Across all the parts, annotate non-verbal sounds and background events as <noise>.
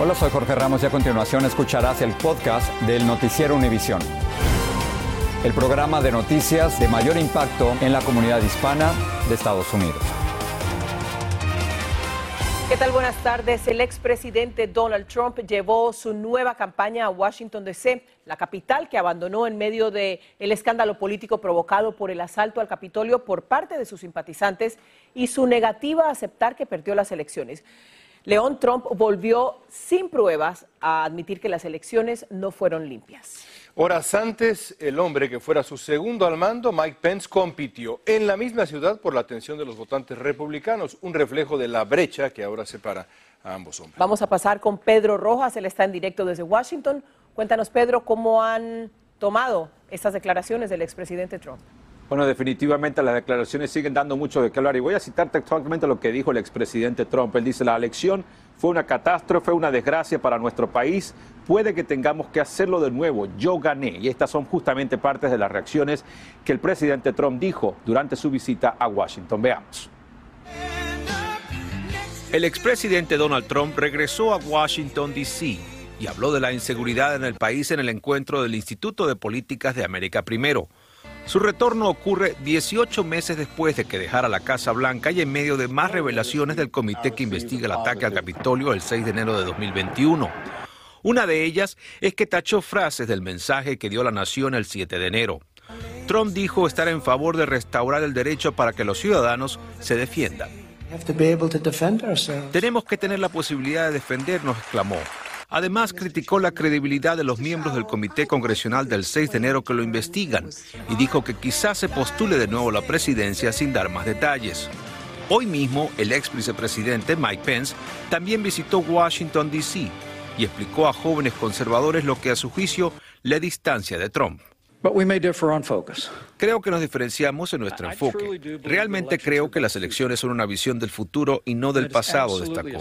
Hola, soy Jorge Ramos y a continuación escucharás el podcast del Noticiero Univisión. El programa de noticias de mayor impacto en la comunidad hispana de Estados Unidos. ¿Qué tal? Buenas tardes. El expresidente Donald Trump llevó su nueva campaña a Washington, D.C., la capital que abandonó en medio del el escándalo político provocado por el asalto al Capitolio por parte de sus simpatizantes y su negativa a aceptar que perdió las elecciones. León Trump volvió sin pruebas a admitir que las elecciones no fueron limpias. Horas antes, el hombre que fuera su segundo al mando, Mike Pence, compitió en la misma ciudad por la atención de los votantes republicanos, un reflejo de la brecha que ahora separa a ambos hombres. Vamos a pasar con Pedro Rojas, él está en directo desde Washington. Cuéntanos, Pedro, cómo han tomado estas declaraciones del expresidente Trump. Bueno, definitivamente las declaraciones siguen dando mucho de qué hablar y voy a citar textualmente lo que dijo el expresidente Trump. Él dice, la elección fue una catástrofe, una desgracia para nuestro país, puede que tengamos que hacerlo de nuevo, yo gané. Y estas son justamente partes de las reacciones que el presidente Trump dijo durante su visita a Washington. Veamos. El expresidente Donald Trump regresó a Washington, D.C. y habló de la inseguridad en el país en el encuentro del Instituto de Políticas de América Primero. Su retorno ocurre 18 meses después de que dejara la Casa Blanca y en medio de más revelaciones del comité que investiga el ataque al Capitolio el 6 de enero de 2021. Una de ellas es que tachó frases del mensaje que dio la nación el 7 de enero. Trump dijo estar en favor de restaurar el derecho para que los ciudadanos se defiendan. Tenemos que tener la posibilidad de defendernos, exclamó. Además, criticó la credibilidad de los miembros del Comité Congresional del 6 de enero que lo investigan y dijo que quizás se postule de nuevo la presidencia sin dar más detalles. Hoy mismo, el ex vicepresidente Mike Pence también visitó Washington, D.C. y explicó a jóvenes conservadores lo que a su juicio le distancia de Trump. Creo que nos diferenciamos en nuestro enfoque. Realmente creo que las elecciones son una visión del futuro y no del pasado, destacó.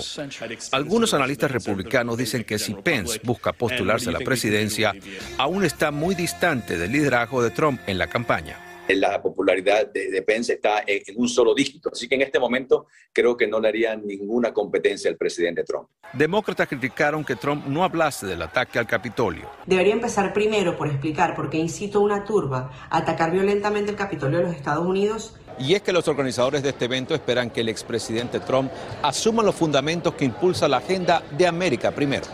Algunos analistas republicanos dicen que si Pence busca postularse a la presidencia, aún está muy distante del liderazgo de Trump en la campaña la popularidad de, Pence está en, un solo dígito. Así que en este momento creo que no le haría ninguna competencia al presidente Trump. Demócratas criticaron que Trump no hablase del ataque al Capitolio. Debería empezar primero por explicar por qué incitó una turba a atacar violentamente el Capitolio de los Estados Unidos. Y es que los organizadores de este evento esperan que el expresidente Trump asuma los fundamentos que impulsa la agenda de América primero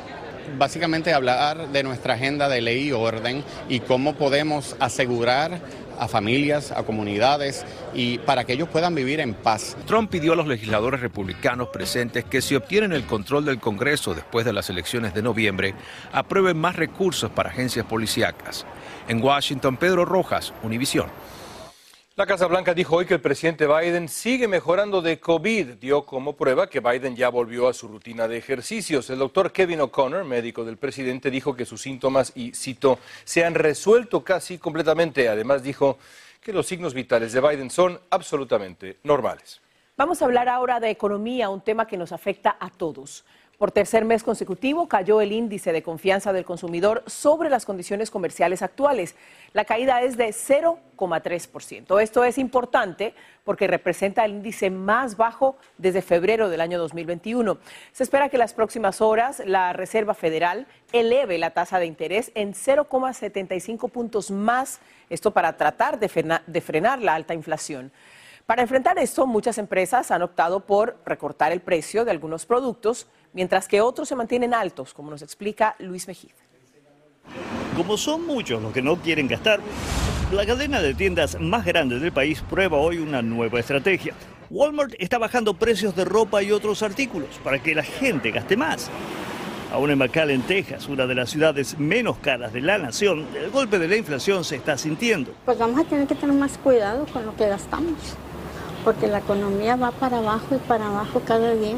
básicamente hablar de nuestra agenda de ley y orden y cómo podemos asegurar a familias, a comunidades y para que ellos puedan vivir en paz. Trump pidió a los legisladores republicanos presentes que si obtienen el control del Congreso después de las elecciones de noviembre, aprueben más recursos para agencias policíacas. En Washington, Pedro Rojas, Univisión. La Casa Blanca dijo hoy que el presidente Biden sigue mejorando de COVID. Dio como prueba que Biden ya volvió a su rutina de ejercicios. El doctor Kevin O'Connor, médico del presidente, dijo que sus síntomas, y cito, se han resuelto casi completamente. Además dijo que los signos vitales de Biden son absolutamente normales. Vamos a hablar ahora de economía, un tema que nos afecta a todos. Por tercer mes consecutivo cayó el índice de confianza del consumidor sobre las condiciones comerciales actuales. La caída es de 0,3%. Esto es importante porque representa el índice más bajo desde febrero del año 2021. Se espera que las próximas horas la Reserva Federal eleve la tasa de interés en 0,75 puntos más, esto para tratar de de frenar la alta inflación. Para enfrentar esto, muchas empresas han optado por recortar el precio de algunos productos mientras que otros se mantienen altos, como nos explica Luis Mejía. Como son muchos los que no quieren gastar, la cadena de tiendas más grande del país prueba hoy una nueva estrategia. Walmart está bajando precios de ropa y otros artículos para que la gente gaste más. Aún en McAllen, Texas, una de las ciudades menos caras de la nación, el golpe de la inflación se está sintiendo. Pues vamos a tener que tener más cuidado con lo que gastamos, porque la economía va para abajo y para abajo cada día.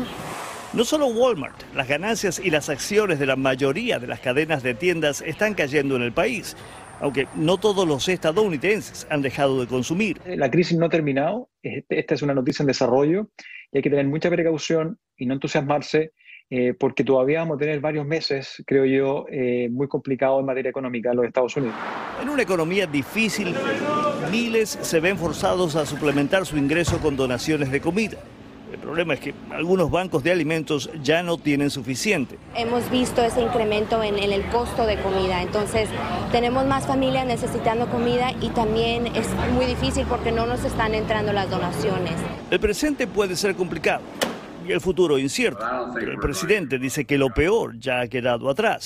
No solo Walmart, las ganancias y las acciones de la mayoría de las cadenas de tiendas están cayendo en el país, aunque no todos los estadounidenses han dejado de consumir. La crisis no ha terminado, esta es una noticia en desarrollo y hay que tener mucha precaución y no entusiasmarse eh, porque todavía vamos a tener varios meses, creo yo, eh, muy complicados en materia económica en los Estados Unidos. En una economía difícil, miles se ven forzados a suplementar su ingreso con donaciones de comida. El problema es que algunos bancos de alimentos ya no tienen suficiente. Hemos visto ese incremento en, en, el costo de comida, entonces tenemos más familias necesitando comida y también es muy difícil porque no nos están entrando las donaciones. El presente puede ser complicado y el futuro incierto, pero el presidente dice que lo peor ya ha quedado atrás.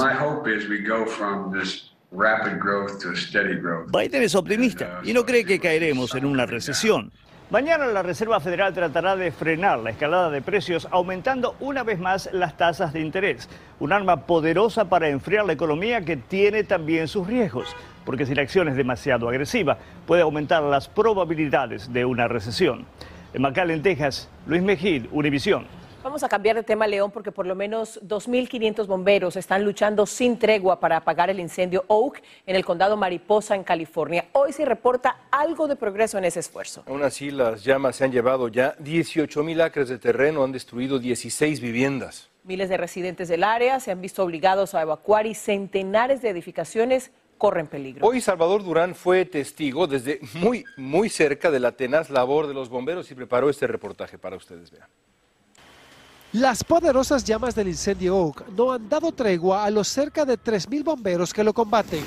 Biden es optimista y no cree que caeremos en una recesión. Mañana la Reserva Federal tratará de frenar la escalada de precios aumentando una vez más las tasas de interés, un arma poderosa para enfriar la economía que tiene también sus riesgos, porque si la acción es demasiado agresiva puede aumentar las probabilidades de una recesión. En McAllen, Texas, Luis Mejid, Univisión. Vamos a cambiar de tema, León, porque por lo menos 2.500 bomberos están luchando sin tregua para apagar el incendio Oak en el condado Mariposa, en California. Hoy se reporta algo de progreso en ese esfuerzo. Aún así, las llamas se han llevado ya 18.000 acres de terreno, han destruido 16 viviendas. Miles de residentes del área se han visto obligados a evacuar y centenares de edificaciones corren peligro. Hoy Salvador Durán fue testigo desde muy, muy cerca de la tenaz labor de los bomberos y preparó este reportaje para ustedes. Vean. Las poderosas llamas del incendio Oak no han dado tregua a los cerca de 3.000 bomberos que lo combaten.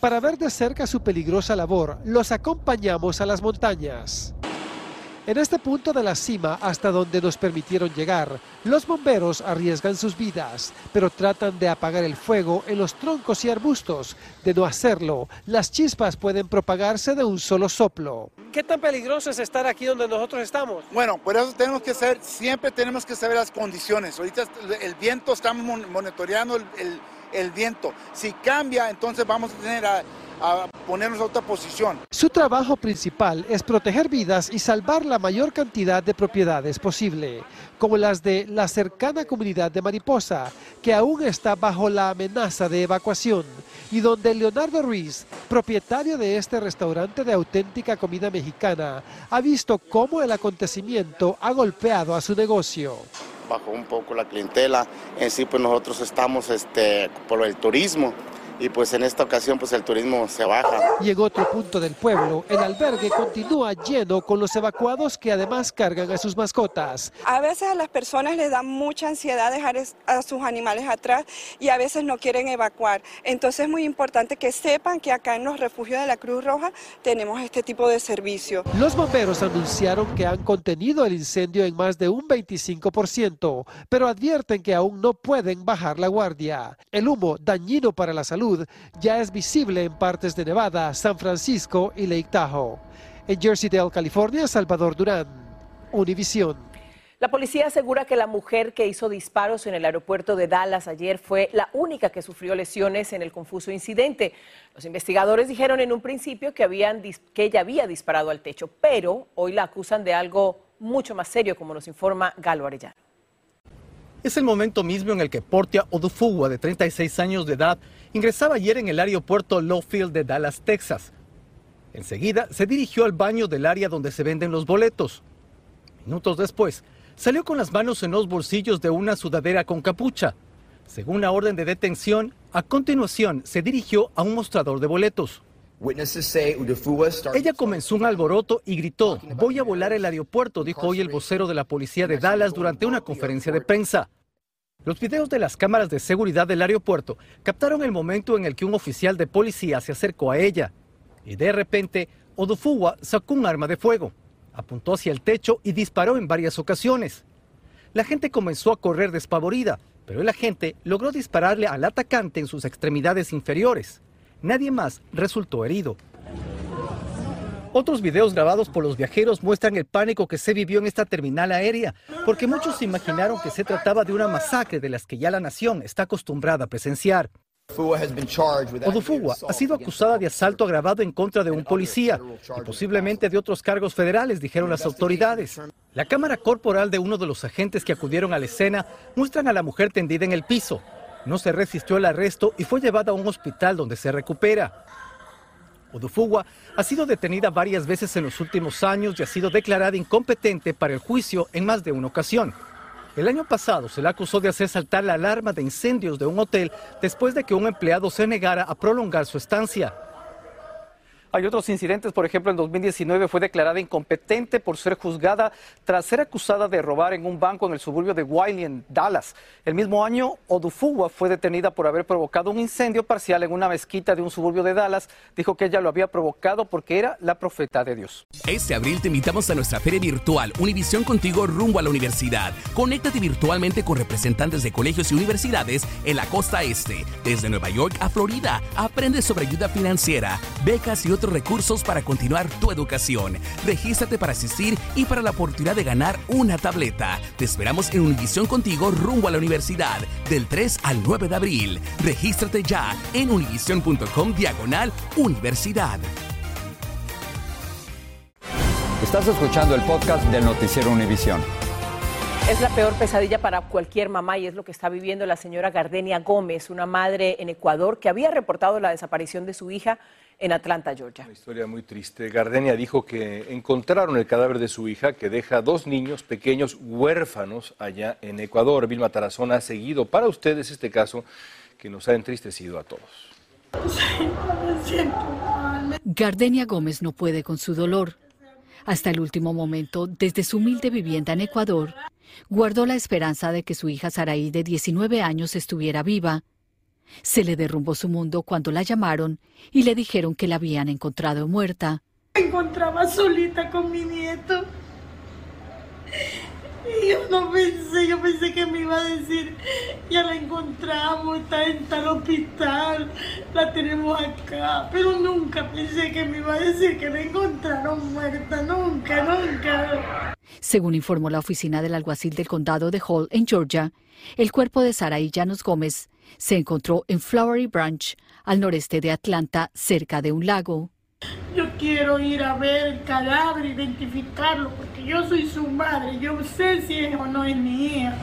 Para ver de cerca su peligrosa labor, los acompañamos a las montañas. En este punto de la cima hasta donde nos permitieron llegar, los bomberos arriesgan sus vidas, pero tratan de apagar el fuego en los troncos y arbustos. De no hacerlo, las chispas pueden propagarse de un solo soplo. ¿Qué tan peligroso es estar aquí donde nosotros estamos? Bueno, por eso tenemos que saber, siempre tenemos que saber las condiciones. Ahorita el viento, estamos monitoreando el, el, el viento. Si cambia, entonces vamos a tener a a ponernos a otra posición. Su trabajo principal es proteger vidas y salvar la mayor cantidad de propiedades posible, como las de la cercana comunidad de Mariposa, que aún está bajo la amenaza de evacuación, y donde Leonardo Ruiz, propietario de este restaurante de auténtica comida mexicana, ha visto cómo el acontecimiento ha golpeado a su negocio bajó un poco la clientela. En sí, pues nosotros estamos este, por el turismo y pues en esta ocasión pues el turismo se baja. Llegó otro punto del pueblo, el albergue continúa lleno con los evacuados que además cargan a sus mascotas. A veces a las personas les da mucha ansiedad dejar a sus animales atrás y a veces no quieren evacuar. Entonces es muy importante que sepan que acá en los refugios de la Cruz Roja tenemos este tipo de servicio. Los bomberos anunciaron que han contenido el incendio en más de un 25%, pero advierten que aún no pueden bajar la guardia. El humo dañino para la salud ya es visible en partes de Nevada, San Francisco y Lake Tahoe. En Jersey-Dale, California, Salvador Durán, Univisión. La policía asegura que la mujer que hizo disparos en el aeropuerto de Dallas ayer fue la única que sufrió lesiones en el confuso incidente. Los investigadores dijeron en un principio que, habían, que ella había disparado al techo, pero hoy la acusan de algo mucho más serio, como nos informa Galo Arellano. Es el momento mismo en el que Portia Odufugua, de 36 años de edad, ingresaba ayer en el aeropuerto Lowfield de Dallas, Texas. Enseguida se dirigió al baño del área donde se venden los boletos. Minutos después, salió con las manos en los bolsillos de una sudadera con capucha. Según la orden de detención, a continuación se dirigió a un mostrador de boletos. Ella comenzó un alboroto y gritó, voy a volar el aeropuerto, dijo hoy el vocero de la policía de Dallas durante una conferencia de prensa. Los videos de las cámaras de seguridad del aeropuerto captaron el momento en el que un oficial de policía se acercó a ella. Y de repente, Odufuwa sacó un arma de fuego, apuntó hacia el techo y disparó en varias ocasiones. La gente comenzó a correr despavorida, pero el agente logró dispararle al atacante en sus extremidades inferiores. Nadie más resultó herido. Otros videos grabados por los viajeros muestran el pánico que se vivió en esta terminal aérea, porque muchos se imaginaron que se trataba de una masacre de las que ya la nación está acostumbrada a presenciar. Odufuwa ha sido acusada de asalto agravado en contra de un policía y posiblemente de otros cargos federales, dijeron las autoridades. La cámara corporal de uno de los agentes que acudieron a la escena muestran a la mujer tendida en el piso. No se resistió al arresto y fue llevada a un hospital donde se recupera. Odufuwa ha sido detenida varias veces en los últimos años y ha sido declarada incompetente para el juicio en más de una ocasión. El año pasado se le acusó de hacer saltar la alarma de incendios de un hotel después de que un empleado se negara a prolongar su estancia. Hay otros incidentes, por ejemplo, en 2019 fue declarada incompetente por ser juzgada tras ser acusada de robar en un banco en el suburbio de Wiley, en Dallas. El mismo año, Odufuwa fue detenida por haber provocado un incendio parcial en una mezquita de un suburbio de Dallas. Dijo que ella lo había provocado porque era la profeta de Dios. Este abril te invitamos a nuestra feria virtual Univisión Contigo rumbo a la universidad. Conéctate virtualmente con representantes de colegios y universidades en la costa este, desde Nueva York a Florida. Aprende sobre ayuda financiera, becas y otros recursos para continuar tu educación. Regístrate para asistir y para la oportunidad de ganar una tableta. Te esperamos en Univisión Contigo rumbo a la universidad del 3 al 9 de abril. Regístrate ya en univision.com diagonal universidad. Estás escuchando el podcast del noticiero Univisión. Es la peor pesadilla para cualquier mamá y es lo que está viviendo la señora Gardenia Gómez, una madre en Ecuador que había reportado la desaparición de su hija en Atlanta, Georgia. Una historia muy triste. Gardenia dijo que encontraron el cadáver de su hija que deja dos niños pequeños huérfanos allá en Ecuador. Vilma Tarazona ha seguido para ustedes este caso que nos ha entristecido a todos. Gardenia Gómez no puede con su dolor. Hasta el último momento, desde su humilde vivienda en Ecuador, guardó la esperanza de que su hija Saraí, de 19 años, estuviera viva. Se le derrumbó su mundo cuando la llamaron y le dijeron que la habían encontrado muerta. Me encontraba solita con mi nieto. Y yo no pensé, yo pensé que me iba a decir, ya la encontramos, está en tal hospital, la tenemos acá, pero nunca pensé que me iba a decir que la encontraron muerta, nunca, nunca. Según informó la oficina del alguacil del condado de Hall en Georgia, el cuerpo de Saraí Llanos Gómez se encontró en Flowery Branch, al noreste de Atlanta, cerca de un lago. Yo quiero ir a ver el cadáver, identificarlo, porque yo soy su madre, yo sé si es o no es mi hija.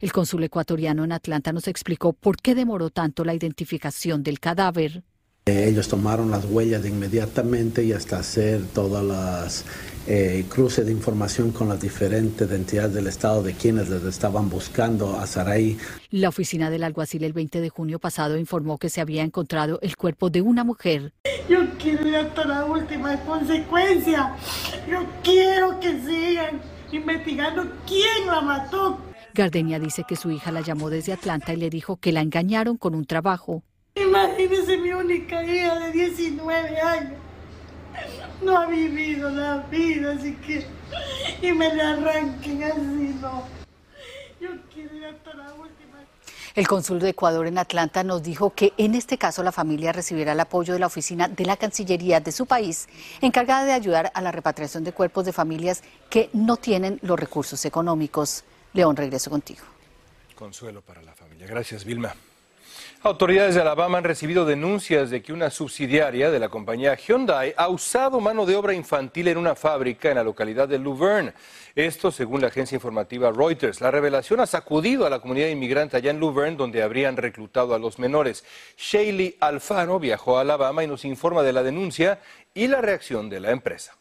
El cónsul ecuatoriano en Atlanta nos explicó por qué demoró tanto la identificación del cadáver. Ellos tomaron las huellas de inmediatamente y hasta hacer todas las eh, cruces de información con las diferentes entidades del Estado de quienes les estaban buscando a Saraí. La oficina del alguacil el 20 de junio pasado informó que se había encontrado el cuerpo de una mujer. Yo quiero ir hasta la última consecuencia. Yo quiero que sigan investigando quién la mató. Gardenia dice que su hija la llamó desde Atlanta y le dijo que la engañaron con un trabajo. Imagínese mi única hija de 19 años. No ha vivido la vida, así que... Y me la arranquen así, no. Yo quiero ir hasta la última. El cónsul de Ecuador en Atlanta nos dijo que en este caso la familia recibirá el apoyo de la oficina de la Cancillería de su país, encargada de ayudar a la repatriación de cuerpos de familias que no tienen los recursos económicos. León, regreso contigo. Consuelo para la familia. Gracias, Vilma. Autoridades de Alabama han recibido denuncias de que una subsidiaria de la compañía Hyundai ha usado mano de obra infantil en una fábrica en la localidad de Luverne. Esto según la agencia informativa Reuters. La revelación ha sacudido a la comunidad inmigrante allá en Luverne, donde habrían reclutado a los menores. Shaylee Alfano viajó a Alabama y nos informa de la denuncia y la reacción de la empresa.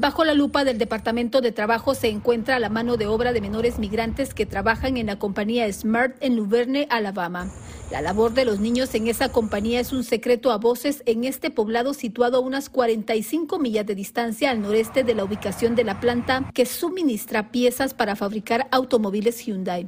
Bajo la lupa del Departamento de Trabajo se encuentra la mano de obra de menores migrantes que trabajan en la compañía Smart en Luverne, Alabama. La labor de los niños en esa compañía es un secreto a voces en este poblado situado a unas 45 millas de distancia al noreste de la ubicación de la planta que suministra piezas para fabricar automóviles Hyundai.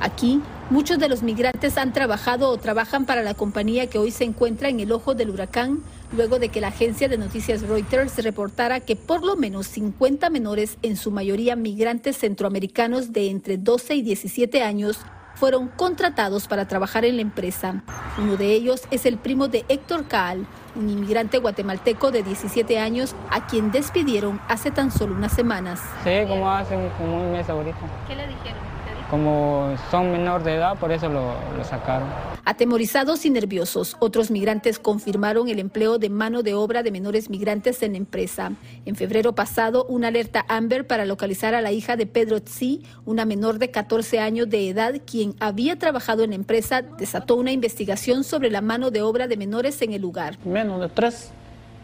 Aquí, muchos de los migrantes han trabajado o trabajan para la compañía que hoy se encuentra en el ojo del huracán, luego de que la agencia de noticias Reuters reportara que por lo menos 50 menores, en su mayoría migrantes centroamericanos de entre 12 y 17 años, fueron contratados para trabajar en la empresa. Uno de ellos es el primo de Héctor Kahl, un inmigrante guatemalteco de 17 años a quien despidieron hace tan solo unas semanas. Sí, como hace como un mes ahorita. ¿Qué le dijeron? Como son menor de edad, por eso lo, lo sacaron. Atemorizados y nerviosos, otros migrantes confirmaron el empleo de mano de obra de menores migrantes en la empresa. En febrero pasado, una alerta Amber para localizar a la hija de Pedro Tsi, una menor de 14 años de edad, quien había trabajado en la empresa, desató una investigación sobre la mano de obra de menores en el lugar. Menos de tres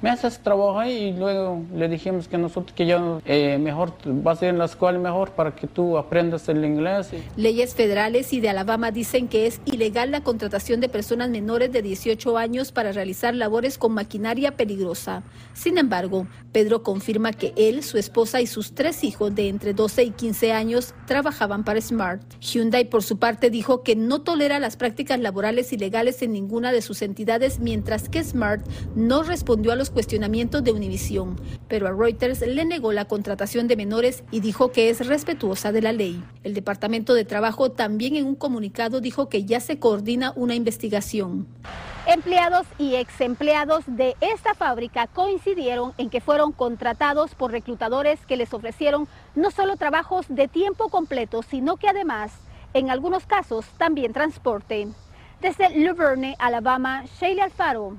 meses trabajó ahí y luego le dijimos que nosotros que yo eh, mejor vas a ir en la escuela mejor para que tú aprendas el inglés. Leyes federales y de Alabama dicen que es ilegal la contratación de personas menores de 18 años para realizar labores con maquinaria peligrosa. Sin embargo, Pedro confirma que él, su esposa y sus tres hijos de entre 12 y 15 años trabajaban para Smart. Hyundai, por su parte, dijo que no tolera las prácticas laborales ilegales en ninguna de sus entidades, mientras que Smart no respondió a los cuestionamientos de Univision, pero a Reuters le negó la contratación de menores y dijo que es respetuosa de la ley. El Departamento de Trabajo también en un comunicado dijo que ya se coordina una investigación. Empleados y ex empleados de esta fábrica coincidieron en que fueron contratados por reclutadores que les ofrecieron no solo trabajos de tiempo completo, sino que además, en algunos casos, también transporte. Desde Luverne, Alabama, Sheila Alfaro,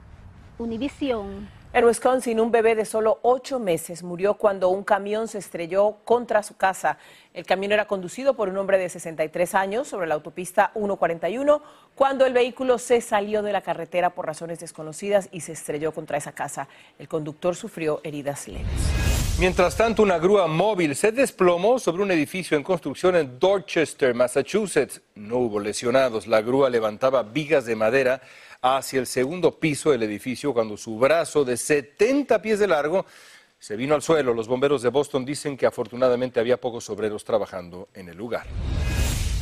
Univisión. En Wisconsin, un bebé de solo ocho meses murió cuando un camión se estrelló contra su casa. El camión era conducido por un hombre de 63 años sobre la autopista 141 cuando el vehículo se salió de la carretera por razones desconocidas y se estrelló contra esa casa. El conductor sufrió heridas leves. Mientras tanto, una grúa móvil se desplomó sobre un edificio en construcción en Dorchester, Massachusetts. No hubo lesionados. La grúa levantaba vigas de madera hacia el segundo piso del edificio cuando su brazo de 70 pies de largo se vino al suelo. Los bomberos de Boston dicen que afortunadamente había pocos obreros trabajando en el lugar.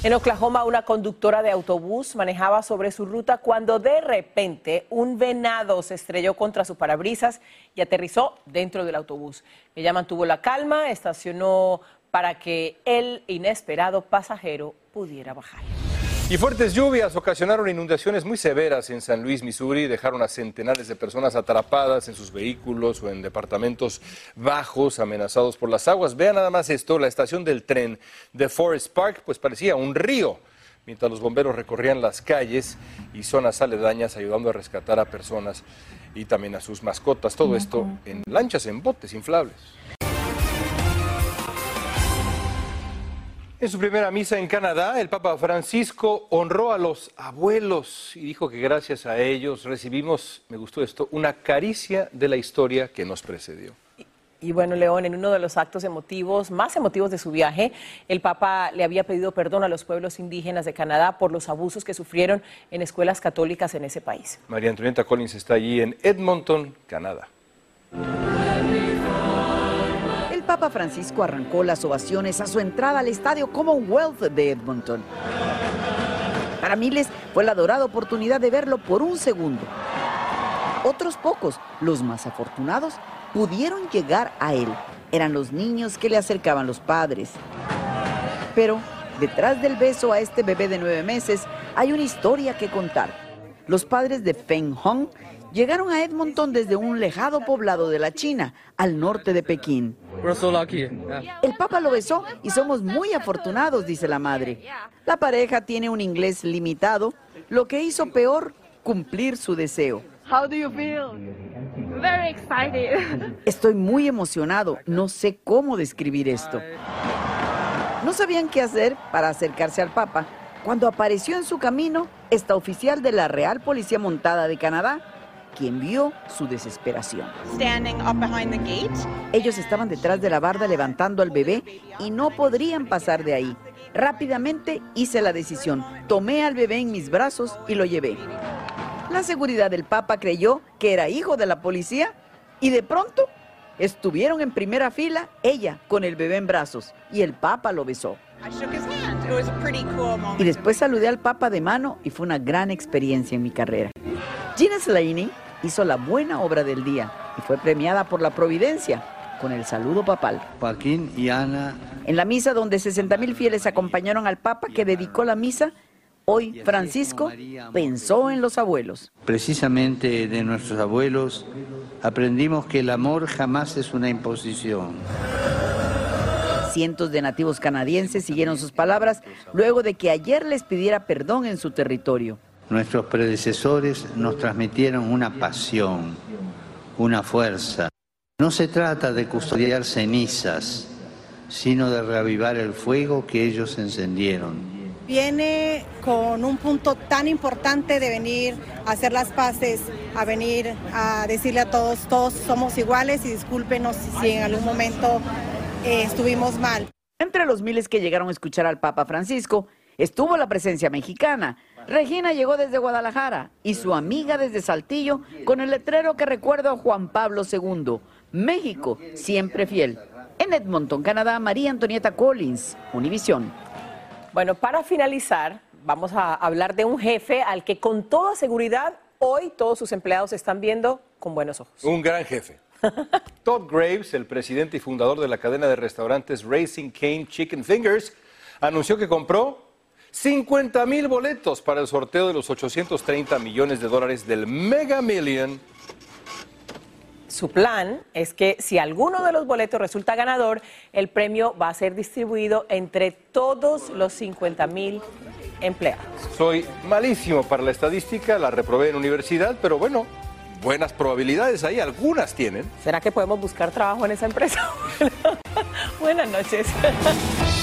En Oklahoma, una conductora de autobús manejaba sobre su ruta cuando de repente un venado se estrelló contra su parabrisas y aterrizó dentro del autobús. Ella mantuvo la calma, estacionó para que el inesperado pasajero pudiera bajar. Y fuertes lluvias ocasionaron inundaciones muy severas en San Luis, Missouri, dejaron a centenares de personas atrapadas en sus vehículos o en departamentos bajos, amenazados por las aguas. Vean nada más esto, la estación del tren de Forest Park, pues parecía un río, mientras los bomberos recorrían las calles y zonas aledañas ayudando a rescatar a personas y también a sus mascotas. Todo esto en lanchas, en botes inflables. En su primera misa en Canadá, el Papa Francisco honró a los abuelos y dijo que gracias a ellos recibimos, me gustó esto, una caricia de la historia que nos precedió. Y bueno, León, en uno de los actos emotivos, más emotivos de su viaje, el Papa le había pedido perdón a los pueblos indígenas de Canadá por los abusos que sufrieron en escuelas católicas en ese país. María Antonieta Collins está allí en Edmonton, Canadá. Papa Francisco arrancó las ovaciones a su entrada al estadio Commonwealth de Edmonton. Para miles fue la dorada oportunidad de verlo por un segundo. Otros pocos, los más afortunados, pudieron llegar a él. Eran los niños que le acercaban los padres. Pero detrás del beso a este bebé de nueve meses hay una historia que contar. Los padres de Feng Hong llegaron a Edmonton desde un lejado poblado de la China, al norte de Pekín. El Papa lo besó y somos muy afortunados, dice la madre. La pareja tiene un inglés limitado, lo que hizo peor cumplir su deseo. How do you feel? Very excited. <laughs> Estoy muy emocionado, no sé cómo describir esto. No sabían qué hacer para acercarse al Papa cuando apareció en su camino esta oficial de la Real Policía Montada de Canadá, quien vio su desesperación. Ellos estaban detrás de la barda levantando al bebé y no podrían pasar de ahí. Rápidamente hice la decisión, tomé al bebé en mis brazos y lo llevé. La seguridad del Papa creyó que era hijo de la policía y de pronto estuvieron en primera fila ella con el bebé en brazos y el Papa lo besó. Y después saludé al Papa de mano y fue una gran experiencia en mi carrera. Gina Slaney hizo la buena obra del día y fue premiada por la Providencia con el saludo papal. Joaquín y Ana. En la misa donde 60 mil fieles acompañaron al Papa que dedicó la misa, Hoy Francisco pensó en los abuelos. Precisamente de nuestros abuelos aprendimos que el amor jamás es una imposición. Cientos de nativos canadienses siguieron sus palabras luego de que ayer les pidiera perdón en su territorio. Nuestros predecesores nos transmitieron una pasión, una fuerza. No se trata de custodiar cenizas, sino de reavivar el fuego que ellos encendieron viene con un punto tan importante de venir a hacer las paces, a venir a decirle a todos, todos somos iguales y discúlpenos si en algún momento eh, estuvimos mal. Entre los miles que llegaron a escuchar al Papa Francisco estuvo la presencia mexicana. Regina llegó desde Guadalajara y su amiga desde Saltillo con el letrero que recuerda a Juan Pablo II. México, siempre fiel. En Edmonton, Canadá, María Antonieta Collins, Univisión. Bueno, para finalizar, vamos a hablar de un jefe al que con toda seguridad hoy todos sus empleados están viendo con buenos ojos. Un gran jefe. <laughs> Todd Graves, el presidente y fundador de la cadena de restaurantes Racing Cane Chicken Fingers, anunció que compró 50 mil boletos para el sorteo de los 830 millones de dólares del Mega Million su plan es que si alguno de los boletos resulta ganador, el premio va a ser distribuido entre todos los 50 mil empleados. Soy malísimo para la estadística, la reprobé en universidad, pero bueno, buenas probabilidades ahí, algunas tienen. ¿Será que podemos buscar trabajo en esa empresa? <laughs> Buenas noches. <laughs>